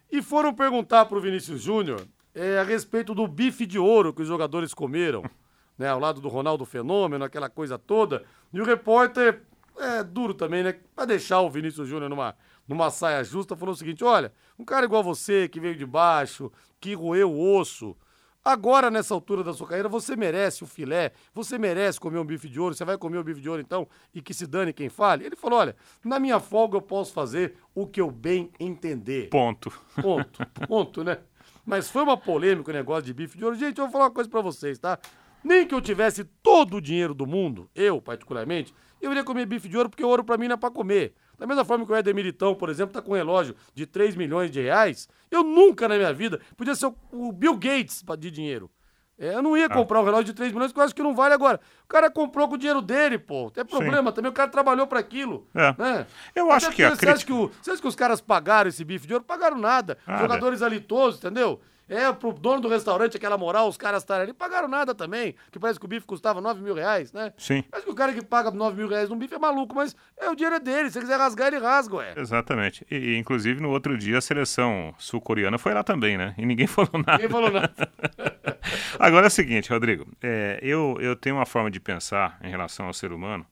S1: E foram perguntar para o Vinícius Júnior é, a respeito do bife de ouro que os jogadores comeram, né, ao lado do Ronaldo Fenômeno, aquela coisa toda. E o repórter, é duro também, né, para deixar o Vinícius Júnior numa, numa saia justa, falou o seguinte: olha, um cara igual você, que veio de baixo, que roeu o osso. Agora, nessa altura da sua carreira, você merece o filé, você merece comer um bife de ouro, você vai comer o um bife de ouro então, e que se dane quem fale. Ele falou: olha, na minha folga eu posso fazer o que eu bem entender.
S4: Ponto.
S1: Ponto. Ponto, né? Mas foi uma polêmica o negócio de bife de ouro. Gente, eu vou falar uma coisa para vocês, tá? Nem que eu tivesse todo o dinheiro do mundo, eu particularmente, eu iria comer bife de ouro porque ouro para mim não é pra comer. Da mesma forma que o Éder Militão, por exemplo, tá com um relógio de 3 milhões de reais, eu nunca na minha vida podia ser o Bill Gates de dinheiro. É, eu não ia ah. comprar um relógio de 3 milhões, que eu acho que não vale agora. O cara comprou com o dinheiro dele, pô. Tem problema Sim. também, o cara trabalhou para aquilo. É. Né?
S4: Eu acho que a
S1: você, acha que o, você acha que os caras pagaram esse bife de ouro? Pagaram nada. nada. Jogadores alitosos, entendeu? É, pro dono do restaurante, aquela moral, os caras estarem ali, pagaram nada também. Que parece que o bife custava 9 mil reais, né?
S4: Sim.
S1: Mas que o cara que paga 9 mil reais num bife é maluco, mas é o dinheiro é dele. Se ele quiser rasgar, ele rasga, ué.
S4: Exatamente. E, inclusive, no outro dia, a seleção sul-coreana foi lá também, né? E ninguém falou nada.
S1: Ninguém falou nada.
S4: Agora é o seguinte, Rodrigo. É, eu, eu tenho uma forma de pensar em relação ao ser humano.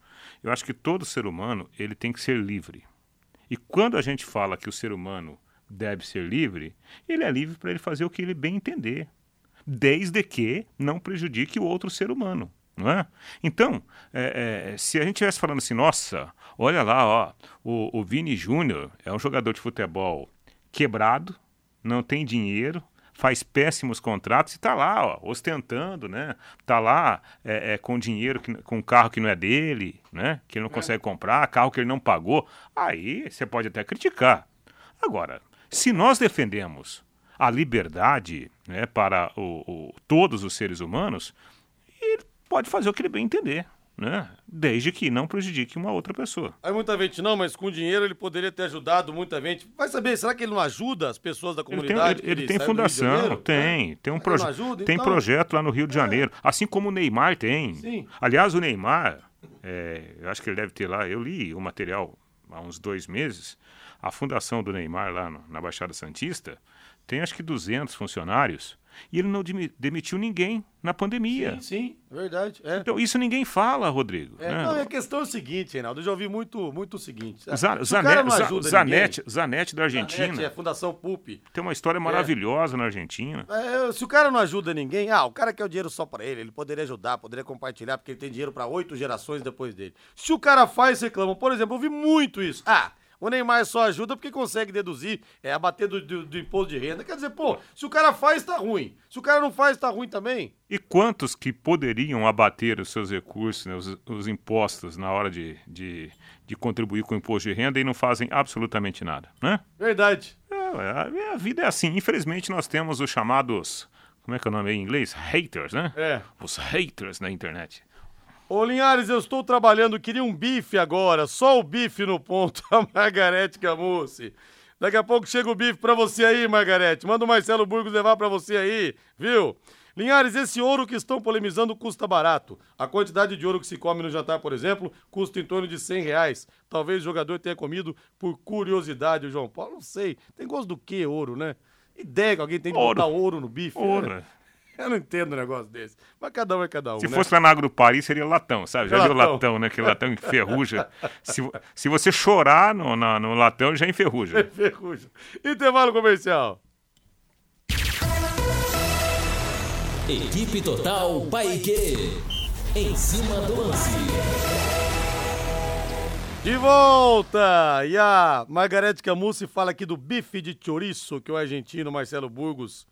S4: Eu acho que todo ser humano, ele tem que ser livre. E quando a gente fala que o ser humano deve ser livre, ele é livre para ele fazer o que ele bem entender, desde que não prejudique o outro ser humano. Não é? Então, é, é, se a gente estivesse falando assim, nossa, olha lá, ó, o, o Vini Júnior é um jogador de futebol quebrado, não tem dinheiro, faz péssimos contratos e está lá, ó, ostentando, né? Está lá é, é, com dinheiro, que, com carro que não é dele, né? Que ele não é. consegue comprar, carro que ele não pagou. Aí você pode até criticar. Agora, se nós defendemos a liberdade né, para o, o, todos os seres humanos, ele pode fazer o que ele bem entender. Né? Desde que não prejudique uma outra pessoa.
S1: Aí muita gente não, mas com dinheiro ele poderia ter ajudado muita gente. Vai saber, será que ele não ajuda as pessoas da comunidade?
S4: Ele tem, ele, ele tem fundação, tem, tem um projeto, tem então... projeto lá no Rio de é. Janeiro, é. assim como o Neymar tem. Sim. Aliás, o Neymar, é, eu acho que ele deve ter lá, eu li o material há uns dois meses, a fundação do Neymar lá no, na Baixada Santista tem acho que 200 funcionários e ele não demitiu ninguém na pandemia.
S1: Sim, sim, é verdade. É.
S4: Então, isso ninguém fala, Rodrigo.
S1: É, né? Não, a questão é o seguinte, Reinaldo, eu já ouvi muito, muito o seguinte.
S4: Zan, Zanetti, Zanetti, Zanetti da Argentina. Zanetti,
S1: é Fundação PUP.
S4: Tem uma história maravilhosa é. na Argentina.
S1: É, se o cara não ajuda ninguém, ah, o cara quer o dinheiro só para ele, ele poderia ajudar, poderia compartilhar, porque ele tem dinheiro para oito gerações depois dele. Se o cara faz, reclama. Por exemplo, eu ouvi muito isso. Ah, o Neymar só ajuda porque consegue deduzir, é abater do, do, do, imposto de renda. Quer dizer, pô, se o cara faz, tá ruim. Se o cara não faz, tá ruim também.
S4: E quantos que poderiam abater os seus recursos, né, os, os, impostos, na hora de, de, de, contribuir com o imposto de renda e não fazem absolutamente nada, né?
S1: Verdade.
S4: É, a, a vida é assim. Infelizmente, nós temos os chamados. Como é que é o nome em inglês? Haters, né?
S1: É.
S4: Os haters na internet.
S1: Ô Linhares, eu estou trabalhando, queria um bife agora, só o bife no ponto, a Margarete Camucci. Daqui a pouco chega o bife pra você aí, Margarete. Manda o Marcelo Burgos levar pra você aí, viu? Linhares, esse ouro que estão polemizando custa barato. A quantidade de ouro que se come no jantar, por exemplo, custa em torno de 100 reais. Talvez o jogador tenha comido por curiosidade, o João Paulo. Não sei. Tem gosto do que ouro, né? Ideia que alguém tem de
S4: Ouro.
S1: botar ouro no bife.
S4: Ouro,
S1: né? Eu não entendo um negócio desse. Mas cada um é cada um,
S4: Se
S1: né?
S4: fosse lá na Agro Paris, seria latão, sabe? Já viu
S1: Latão.
S4: latão, né? Aquele latão que enferruja. Se, se você chorar no, na- no latão, já enferruja.
S1: Ferrugem. Intervalo comercial.
S6: Equipe Total Paique. Em cima do lance.
S1: De volta! E a Margarete Camusi fala aqui do bife de chouriço, que o argentino Marcelo Burgos,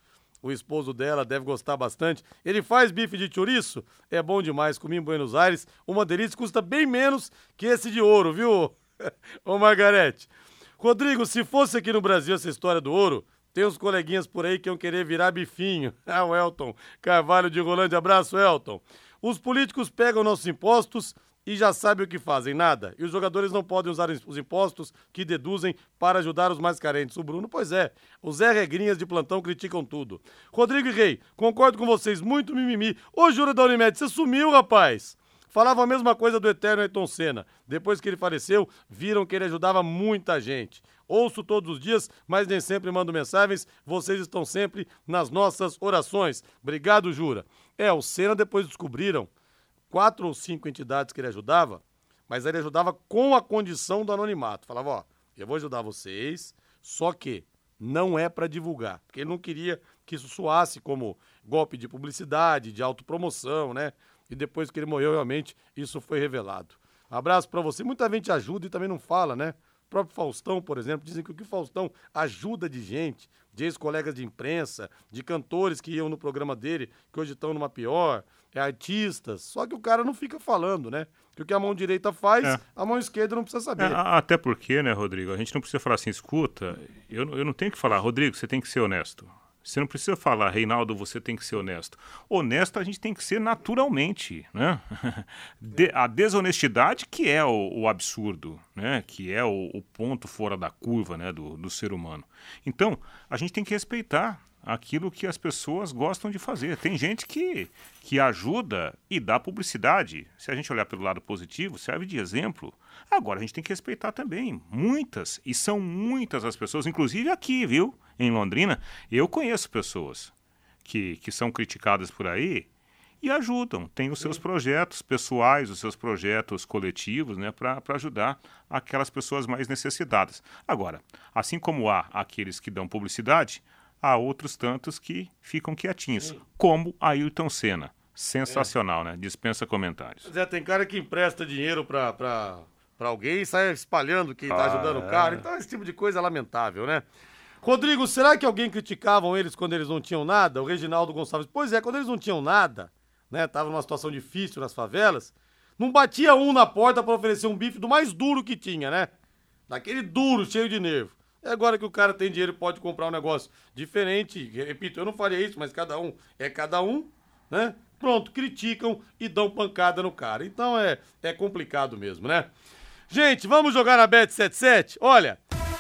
S1: o esposo dela, deve gostar bastante. Ele faz bife de chouriço? É bom demais, comi em Buenos Aires. Uma delícia, custa bem menos que esse de ouro, viu? Ô Margarete. Rodrigo, se fosse aqui no Brasil essa história do ouro, tem uns coleguinhas por aí que iam querer virar bifinho. Ah, o Elton Carvalho de Rolândia. Abraço, Elton. Os políticos pegam nossos impostos e já sabem o que fazem, nada. E os jogadores não podem usar os impostos que deduzem para ajudar os mais carentes. O Bruno, pois é, os Zé Regrinhas de plantão criticam tudo. Rodrigo e Rei, concordo com vocês, muito mimimi. Ô, Jura da Unimed, você sumiu, rapaz. Falava a mesma coisa do eterno Ayrton Senna. Depois que ele faleceu, viram que ele ajudava muita gente. Ouço todos os dias, mas nem sempre mando mensagens. Vocês estão sempre nas nossas orações. Obrigado, Jura. É, o Senna depois descobriram quatro ou cinco entidades que ele ajudava, mas ele ajudava com a condição do anonimato. Falava, ó, eu vou ajudar vocês, só que não é para divulgar, porque ele não queria que isso soasse como golpe de publicidade, de autopromoção, né? E depois que ele morreu, realmente, isso foi revelado. Abraço para você. Muita gente ajuda e também não fala, né? O próprio Faustão, por exemplo, dizem que o que o Faustão ajuda de gente, de ex-colegas de imprensa, de cantores que iam no programa dele, que hoje estão numa pior, é artistas. Só que o cara não fica falando, né? Que o que a mão direita faz,
S4: É.
S1: a mão esquerda não precisa
S4: É,
S1: saber.
S4: a- até porque, né, Rodrigo, a gente não precisa falar assim, escuta, eu, não- eu não tenho que falar, Rodrigo, você tem que ser honesto. Você não precisa falar, Reinaldo, você tem que ser honesto. Honesto a gente tem que ser naturalmente, né? De- a desonestidade que é o, o absurdo, né? Que é o, o ponto fora da curva, né, do, do ser humano. Então, a gente tem que respeitar aquilo que as pessoas gostam de fazer. Tem gente que, que ajuda e dá publicidade. Se a gente olhar pelo lado positivo, serve de exemplo. Agora, a gente tem que respeitar também. Muitas, e são muitas as pessoas, inclusive aqui, viu? Em Londrina, eu conheço pessoas que, que são criticadas por aí e ajudam. Tem os seus projetos pessoais, os seus projetos coletivos, né, para ajudar aquelas pessoas mais necessitadas. Agora, assim como há aqueles que dão publicidade, há outros tantos que ficam quietinhos, como Ayrton Senna. Sensacional, né? Dispensa comentários.
S1: Zé, tem cara que empresta dinheiro pra, pra, pra alguém e sai espalhando que tá
S4: Ah,
S1: ajudando o
S4: é.
S1: cara. Então, esse tipo de coisa é lamentável, né? Rodrigo, será que alguém criticavam eles quando eles não tinham nada? O Reginaldo Gonçalves. Pois é, quando eles não tinham nada, né? Tava numa situação difícil nas favelas, não batia um na porta pra oferecer um bife do mais duro que tinha, né? Daquele duro, cheio de nervo. Agora que o cara tem dinheiro pode comprar um negócio diferente, repito, eu não faria isso, mas cada um é cada um, né? Pronto, criticam e dão pancada no cara. Então é, é complicado mesmo, né? Gente, vamos jogar na Bet77? Olha,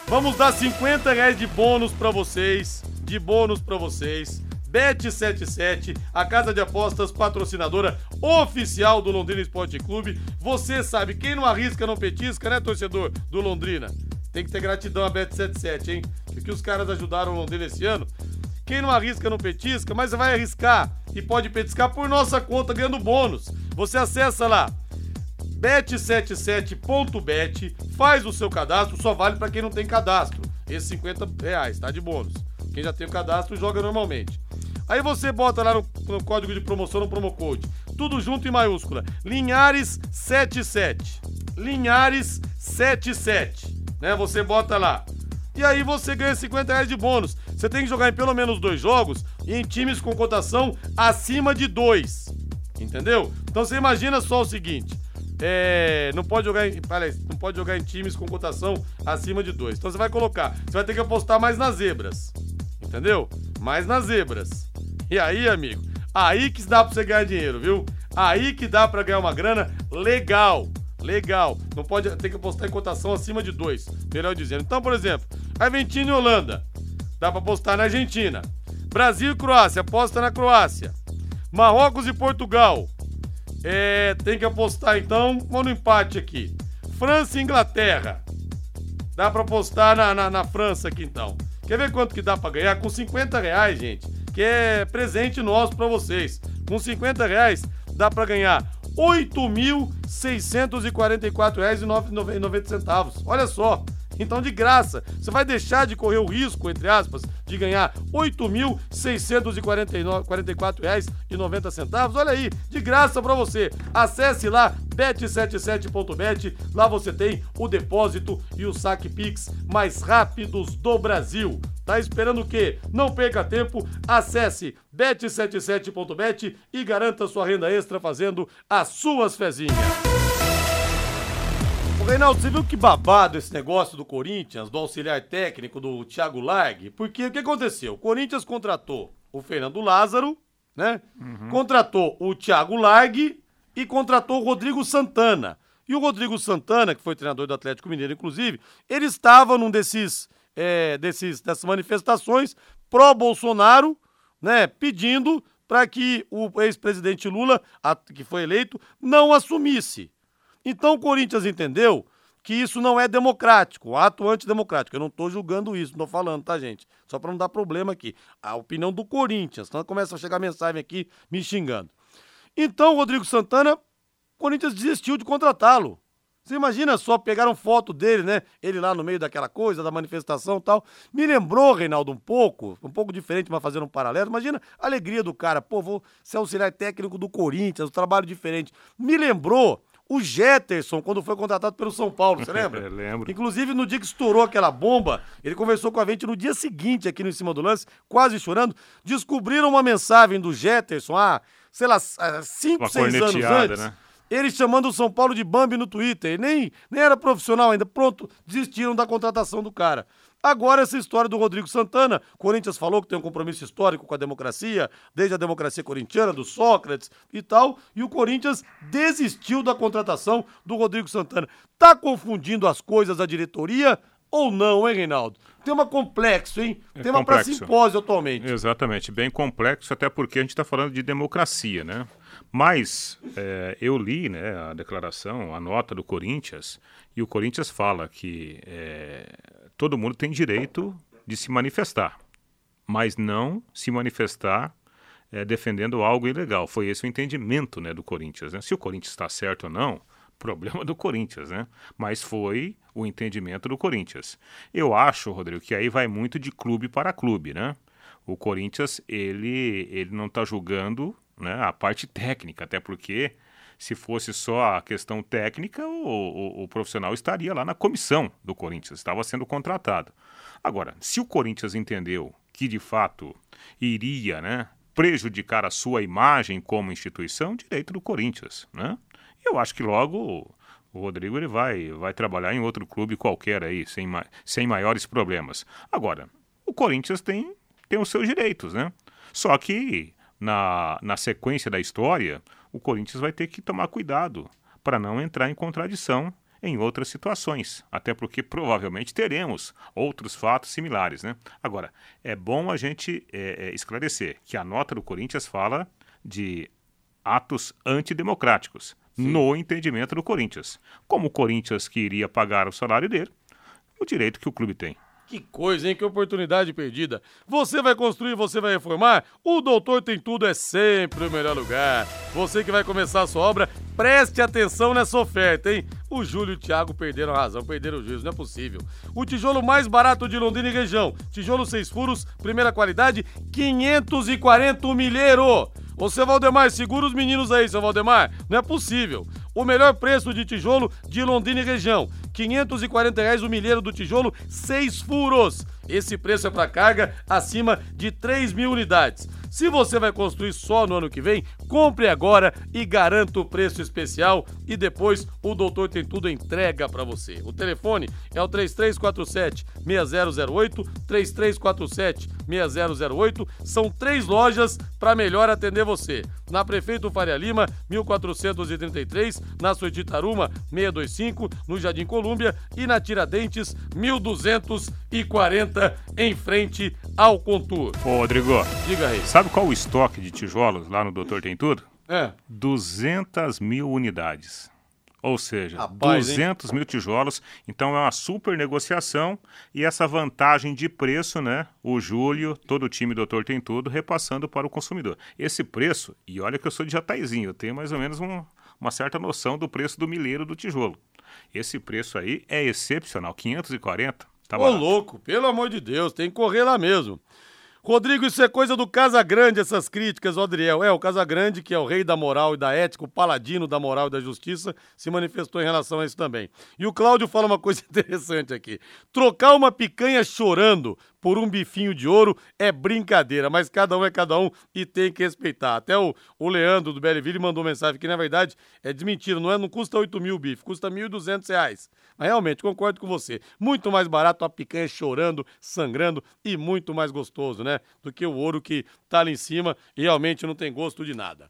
S1: vamos dar 50 reais de bônus pra vocês, de bônus pra vocês. Bet77, a casa de apostas patrocinadora oficial do Londrina Esporte Clube. Você sabe, quem não arrisca não petisca, né, torcedor do Londrina? Tem que ter gratidão a Bet77, hein? Que, que os caras ajudaram o Londrina esse ano. Quem não arrisca não petisca, mas vai arriscar e pode petiscar por nossa conta ganhando bônus. Você acessa lá bet77.bet, faz o seu cadastro, só vale para quem não tem cadastro. Esses 50 reais, tá de bônus. Quem já tem o cadastro joga normalmente. Aí você bota lá no, no código de promoção, no promo code, tudo junto em maiúscula, Linhares77. Linhares77, né? Você bota lá. E aí você ganha 50 reais de bônus. Você tem que jogar em pelo menos dois jogos e em times com cotação acima de dois. Entendeu? Então você imagina só o seguinte. É, não pode jogar em, não pode jogar em times com cotação acima de dois. Então você vai colocar, você vai ter que apostar mais nas zebras. Entendeu? Mais nas zebras. E aí, amigo, aí que dá pra você ganhar dinheiro, viu? Aí que dá pra ganhar uma grana legal. Legal. Não pode ter que apostar em cotação acima de dois, melhor dizendo. Então, por exemplo, Argentina e Holanda. Dá pra apostar na Argentina. Brasil e Croácia, aposta na Croácia. Marrocos e Portugal. É, tem que apostar então, vamos no empate aqui. França e Inglaterra. Dá pra apostar na, na, na França aqui então. Quer ver quanto que dá pra ganhar? Com 50 reais, gente, que é presente nosso pra vocês. Com 50 reais dá pra ganhar 8.644,90. Olha só, então, de graça, você vai deixar de correr o risco, entre aspas, de ganhar R$ 8.644,90. Olha aí, de graça para você. Acesse lá bet77.bet. Lá você tem o depósito e o saque Pix mais rápidos do Brasil. Tá esperando o quê? Não perca tempo, acesse bet77.bet e garanta sua renda extra fazendo as suas fezinhas. Reinaldo, você viu que babado esse negócio do Corinthians, do auxiliar técnico do Thiago Largue? Porque o que aconteceu? O Corinthians contratou o Fernando Lázaro, né? Uhum. Contratou o Thiago Largue e contratou o Rodrigo Santana. E o Rodrigo Santana, que foi treinador do Atlético Mineiro, inclusive, ele estava num desses, é, desses dessas manifestações pró-Bolsonaro, né? Pedindo para que o ex-presidente Lula, que foi eleito, não assumisse. Então o Corinthians entendeu que isso não é democrático, ato antidemocrático. Eu não estou julgando isso, não estou falando, tá, gente? Só para não dar problema aqui. A opinião do Corinthians. Então começa a chegar mensagem aqui me xingando. Então Rodrigo Santana, o Corinthians desistiu de contratá-lo. Você imagina só, pegaram foto dele, né? Ele lá no meio daquela coisa, da manifestação e tal. Me lembrou, Reinaldo, um pouco, um pouco diferente, mas fazendo um paralelo. Imagina a alegria do cara. Pô, vou ser auxiliar técnico do Corinthians, um trabalho diferente. Me lembrou o Jetterson, quando foi contratado pelo São Paulo, você lembra?
S4: lembro.
S1: Inclusive, no dia que estourou aquela bomba, ele conversou com a gente no dia seguinte, aqui no Em Cima do Lance, quase chorando. Descobriram uma mensagem do Jetterson, há, sei lá, cinco, seis anos antes. Né? Ele chamando o São Paulo de Bambi no Twitter. Ele nem, nem era profissional ainda. Pronto, desistiram da contratação do cara. Agora, essa história do Rodrigo Santana, Corinthians falou que tem um compromisso histórico com a democracia, desde a democracia corintiana, do Sócrates e tal, e o Corinthians desistiu da contratação do Rodrigo Santana. Tá confundindo as coisas a diretoria ou não, hein, Reinaldo? Tema complexo, hein?
S4: É
S1: Tema para simpósio atualmente.
S4: Exatamente, bem complexo, até porque a gente está falando de democracia, né? Mas é, eu li né, a declaração, a nota do Corinthians, e o Corinthians fala que é, todo mundo tem direito de se manifestar, mas não se manifestar é, defendendo algo ilegal. Foi esse o entendimento né, do Corinthians. Né? Se o Corinthians está certo ou não, problema do Corinthians, né? Mas foi o entendimento do Corinthians. Eu acho, Rodrigo, que aí vai muito de clube para clube, né? O Corinthians, ele, ele não está julgando né, a parte técnica, até porque se fosse só a questão técnica, o, o, o, profissional estaria lá na comissão do Corinthians, estava sendo contratado. Agora, se o Corinthians entendeu que de fato iria né, prejudicar a sua imagem como instituição, direito do Corinthians. Né? Eu acho que logo o Rodrigo ele vai, vai trabalhar em outro clube qualquer aí, sem, sem maiores problemas. Agora, o Corinthians tem, tem os seus direitos, né? Só que na, na sequência da história, o Corinthians vai ter que tomar cuidado para não entrar em contradição em outras situações, até porque provavelmente teremos outros fatos similares. Né? Agora, é bom a gente é, é, esclarecer que a nota do Corinthians fala de atos antidemocráticos, Sim. no entendimento do Corinthians. Como o Corinthians que iria pagar o salário dele, o direito que o clube tem.
S1: Que coisa, hein? Que oportunidade perdida. Você vai construir, você vai reformar? O Doutor Tem Tudo é sempre o melhor lugar. Você que vai começar a sua obra, preste atenção nessa oferta, hein? O Júlio e o Thiago perderam a razão, perderam o juízo, não é possível. O tijolo mais barato de Londrina e região. Tijolo seis furos, primeira qualidade, 540 milheiro. Ô, seu Valdemar, segura os meninos aí, seu Valdemar. Não é possível. O melhor preço de tijolo de Londrina e região. 540 reais o milheiro do tijolo, seis furos. Esse preço é para carga acima de 3 mil unidades. Se você vai construir só no ano que vem, compre agora e garanta o preço especial e depois o doutor tem tudo entrega para você. O telefone é o 3347 6008, 3347 6008. São três lojas para melhor atender você. Na Prefeito Faria Lima, 1433, na Suetitaruma 625, no Jardim Colúmbia e na Tiradentes 1240 em frente ao Contour.
S4: Ô, Rodrigo,
S1: Diga aí.
S4: sabe qual o estoque de tijolos lá no Doutor Tem Tudo?
S1: É.
S4: 200 mil unidades. Ou seja,
S1: Rapaz,
S4: 200 mil tijolos. Então é uma super negociação e essa vantagem de preço, né? O Júlio, todo o time Doutor Tem Tudo, repassando para o consumidor. Esse preço, e olha que eu sou de Jataizinho, eu tenho mais ou menos um- uma certa noção do preço do milheiro do tijolo. Esse preço aí é excepcional, 540. Tá
S1: Ô,
S4: barato.
S1: louco, pelo amor de Deus, tem que correr lá mesmo. Rodrigo, isso é coisa do Casagrande, essas críticas, Odriel. É, o Casagrande, que é o rei da moral e da ética, o paladino da moral e da justiça, se manifestou em relação a isso também. E o Cláudio fala uma coisa interessante aqui. Trocar uma picanha chorando por um bifinho de ouro é brincadeira, mas cada um é cada um e tem que respeitar. Até o, o Leandro do Belleville mandou mensagem que, na verdade, é de mentira, não, é, não custa 8 mil bife, custa 1.200 reais. Mas realmente, concordo com você. Muito mais barato a picanha chorando, sangrando e muito mais gostoso, né? Do que o ouro que tá ali em cima e realmente não tem gosto de nada.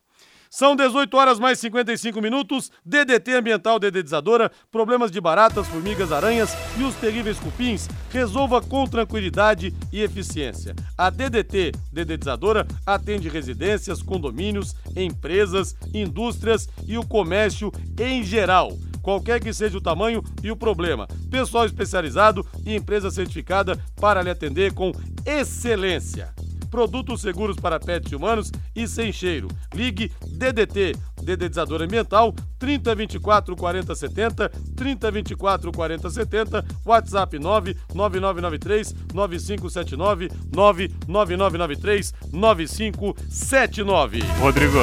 S1: São 18 horas mais 55 minutos. DDT Ambiental Dedetizadora. Problemas de baratas, formigas, aranhas e os terríveis cupins. Resolva com tranquilidade e eficiência. A DDT Dedetizadora atende residências, condomínios, empresas, indústrias e o comércio em geral qualquer que seja o tamanho e o problema. Pessoal especializado e empresa certificada para lhe atender com excelência. Produtos seguros para pets humanos e sem cheiro. Ligue DDT, Dedetizador Ambiental, 3024 4070, 3024 4070, WhatsApp 99993 9579, 99993 9579.
S4: Rodrigo,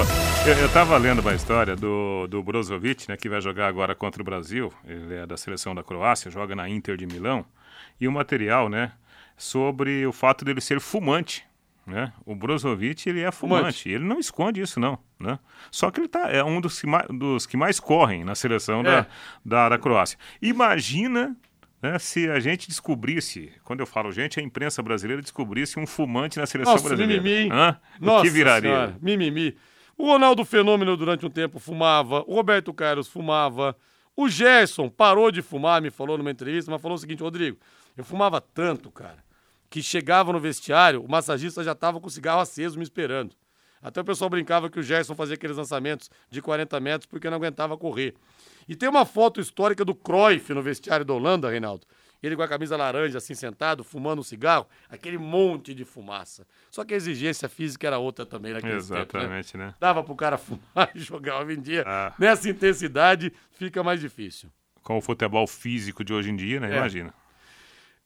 S4: eu, eu tava lendo uma história do, do Brozovic, né, que vai jogar agora contra o Brasil. Ele é da seleção da Croácia, joga na Inter de Milão. E o material, né, sobre o fato dele ser fumante. Né? O Brozovic, ele é fumante.
S1: Fumante.
S4: Ele não esconde isso, não. Né? Só que ele tá, é um dos que, mais, dos que mais correm na seleção
S1: É.
S4: da, da, da Croácia. Imagina né, se a gente descobrisse, quando eu falo gente, a imprensa brasileira descobrisse um fumante na seleção
S1: Nossa,
S4: brasileira.
S1: mimimi?
S4: Hã?
S1: Nossa
S4: que viraria?
S1: Senhora, mimimi. O Ronaldo Fenômeno durante um tempo fumava, o Roberto Carlos fumava, o Gerson parou de fumar, me falou numa entrevista, mas falou o seguinte, Rodrigo, eu fumava tanto, cara, que chegava no vestiário, o massagista já tava com o cigarro aceso me esperando. Até o pessoal brincava que o Gerson fazia aqueles lançamentos de 40 metros porque não aguentava correr. E tem uma foto histórica do Cruyff no vestiário da Holanda, Reinaldo. Ele com a camisa laranja, assim, sentado, fumando um cigarro, aquele monte de fumaça. Só que a exigência física era outra também naquele tempo, né?
S4: Exatamente, né?
S1: Dava pro cara fumar e jogar hoje em dia.
S4: Ah.
S1: Nessa intensidade, fica mais difícil.
S4: Com o futebol físico de hoje em dia, né?
S1: É.
S4: Imagina.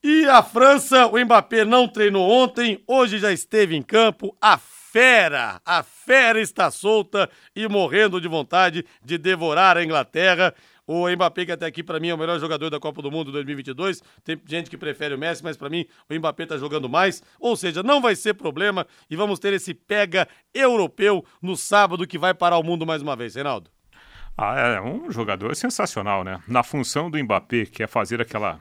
S1: E a França, o Mbappé não treinou ontem, hoje já esteve em campo. A fera, a fera está solta e morrendo de vontade de devorar a Inglaterra. O Mbappé, que até aqui para mim é o melhor jogador da Copa do Mundo 2022. Tem gente que prefere o Messi, mas para mim o Mbappé tá jogando mais. Ou seja, não vai ser problema e vamos ter esse pega europeu no sábado que vai parar o mundo mais uma vez, Reinaldo.
S4: Ah, é um jogador sensacional, né? Na função do Mbappé, que é fazer aquela,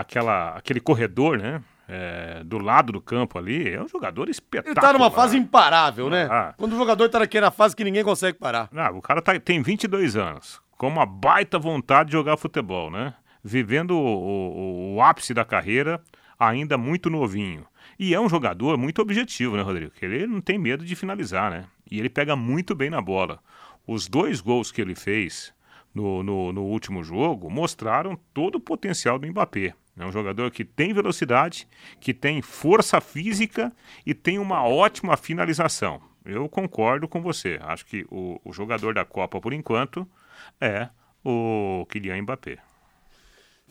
S4: aquela, aquele corredor, né? É, do lado do campo ali, é um jogador
S1: Ele
S4: espetacular.
S1: tá numa fase imparável, né?
S4: Ah.
S1: Quando o jogador tá naquela fase que ninguém consegue parar.
S4: Ah, o cara tá- tem 22 anos, com uma baita vontade de jogar futebol, né? Vivendo o, o- o ápice da carreira, ainda muito novinho. E é um jogador muito objetivo, né, Rodrigo? Que ele não tem medo de finalizar, né? E ele pega muito bem na bola. Os dois gols que ele fez no, no, no último jogo mostraram todo o potencial do Mbappé. É um jogador que tem velocidade, que tem força física e tem uma ótima finalização. Eu concordo com você. Acho que o, o jogador da Copa, por enquanto, é o Kylian Mbappé.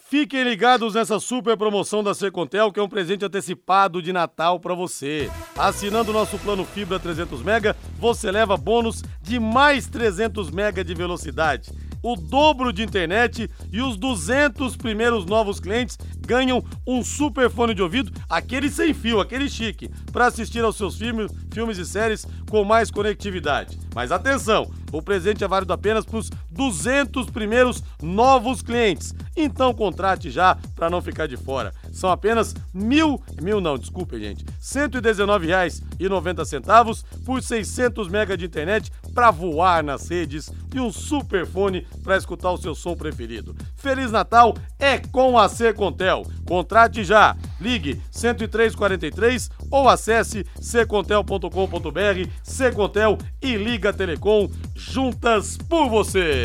S1: Fiquem ligados nessa super promoção da Secontel, que é um presente antecipado de Natal para você. Assinando o nosso plano Fibra 300 Mega, você leva bônus de mais 300 Mega de velocidade. O dobro de internet e os 200 primeiros novos clientes ganham um super fone de ouvido, aquele sem fio, aquele chique, para assistir aos seus filmes, filmes e séries com mais conectividade. Mas atenção, o presente é válido apenas para os 200 primeiros novos clientes. Então contrate já para não ficar de fora. São apenas mil, mil não, desculpe gente, R$ 119,90 por 600 MB de internet para voar nas redes e um super fone para escutar o seu som preferido. Feliz Natal é com a Secontel. Contrate já. Ligue 10343 ou acesse secontel.com.br, Secontel e Liga Telecom juntas por você.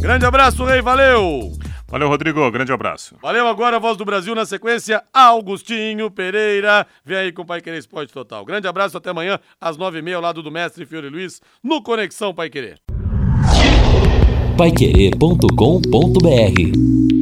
S1: Grande abraço, Rei, valeu!
S4: Valeu, Rodrigo. Grande abraço.
S1: Valeu agora, Voz do Brasil na sequência, Augustinho Pereira. Vem aí com o Pai Querer Esporte Total. Grande abraço, até amanhã, às nove e meia, ao lado do mestre Fiore Luiz, no Conexão Pai Querer.
S6: Paiquerê.com.br